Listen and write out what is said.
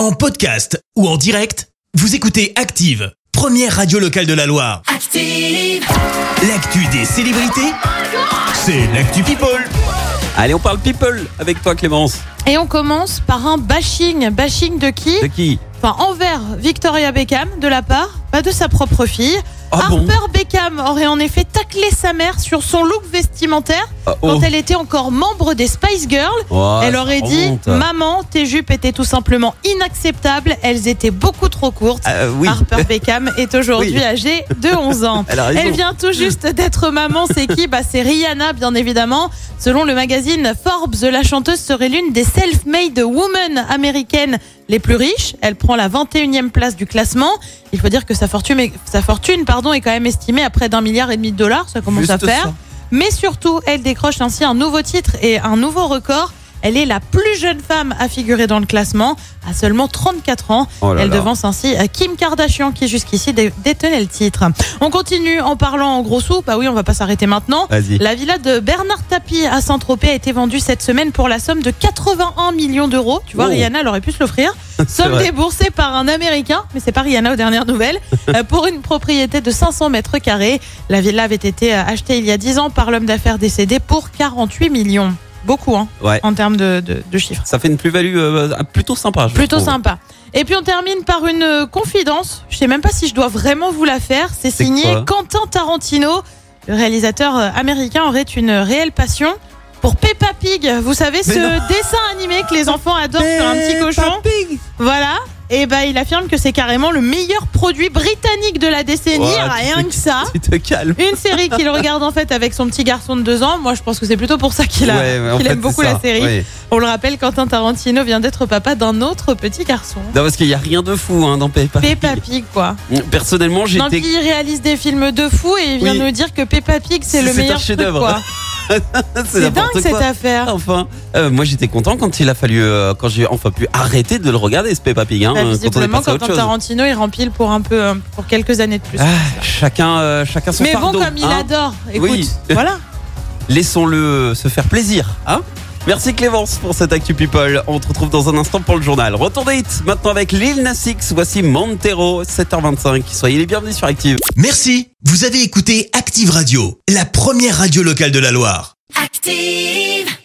En podcast ou en direct, vous écoutez Active, première radio locale de la Loire. Active. L'actu des célébrités, c'est l'actu People. Allez, on parle people avec toi Clémence. Et on commence par un bashing. Bashing de qui De qui Enfin, envers Victoria Beckham, de la part pas de sa propre fille. Ah bon Harper Beckham aurait en effet taclé sa mère sur son look vestimentaire Ah, oh. quand elle était encore membre des Spice Girls. Elle aurait dit. Maman, tes jupes étaient tout simplement inacceptables, elles étaient beaucoup trop courtes. Ah, oui. Harper Beckham est aujourd'hui Oui. âgée de 11 ans. Elle vient tout juste d'être maman. C'est qui? Bah, C'est Rihanna, bien évidemment. Selon le magazine Forbes, la chanteuse serait l'une des self-made women américaines les plus riches. Elle prend la 21e place du classement. Il faut dire que sa fortune, est- sa fortune pardon, est quand même estimée à près d'un milliard et demi de dollars. Ça commence Juste à faire. ça. Mais surtout, elle décroche ainsi un nouveau titre et un nouveau record. Elle est la plus jeune femme à figurer dans le classement, à seulement 34 ans. Oh là Elle là. devance ainsi Kim Kardashian qui jusqu'ici dé- détenait le titre. On continue en parlant en gros sous. Bah oui, on va pas s'arrêter maintenant. Vas-y. La villa de Bernard Tapie à Saint-Tropez a été vendue cette semaine pour la somme de 81 millions d'euros. Tu vois, Oh. Rihanna, elle aurait pu se l'offrir. C'est Somme vrai. déboursée par un Américain, mais c'est pas Rihanna aux dernières nouvelles, euh, pour une propriété de 500 mètres carrés. La villa avait été euh, achetée il y a 10 ans par l'homme d'affaires décédé pour 48 millions. Beaucoup, hein, Ouais. en termes de, de- de chiffres. Ça fait une plus-value euh, plutôt sympa. je Plutôt trouve. sympa. Et puis on termine par une euh, confidence. Je sais même pas si je dois vraiment vous la faire. C'est signé Quentin Tarantino. Le réalisateur euh, américain aurait une réelle passion pour Peppa Pig. Vous savez ce non. dessin animé que les enfants adorent sur un petit cochon. Voilà. Et ben il affirme que c'est carrément le meilleur produit britannique de la décennie. Rien que ça. Tu te calmes. Une série qu'il regarde en fait avec son petit garçon de deux ans. Moi, je pense que c'est plutôt pour ça qu'il a- Ouais, mais en qu'il fait, aime beaucoup la série. On le rappelle, Quentin Tarantino vient d'être papa d'un autre petit garçon. Non, parce qu'il n'y a rien de fou hein, dans Peppa. Peppa Pig, quoi. Personnellement, Non, j'étais. puis il réalise des films de fou et il vient Oui. nous dire que Peppa Pig, c'est le C'est un meilleur chef-d'œuvre. C'est dingue cette affaire. Enfin, euh, moi j'étais content quand il a fallu, euh, quand j'ai enfin pu arrêter de le regarder ce Peppa Pig, hein, Bah, quand on est visiblement, passé à autre Quentin chose. Tarantino, il rempile pour un peu, euh, pour quelques années de plus. Ah, chacun, euh, chacun son Mais bon, comme il hein. adore, écoute, Oui. voilà. Laissons-le se faire plaisir. Hein Merci Clémence pour cette Actu People. On te retrouve dans un instant pour le journal. Retour des hits maintenant avec Lil Nas X. Voici Montero, 7h25. Soyez les bienvenus sur Active. Merci, vous avez écouté Active Radio, la première radio locale de la Loire. Active.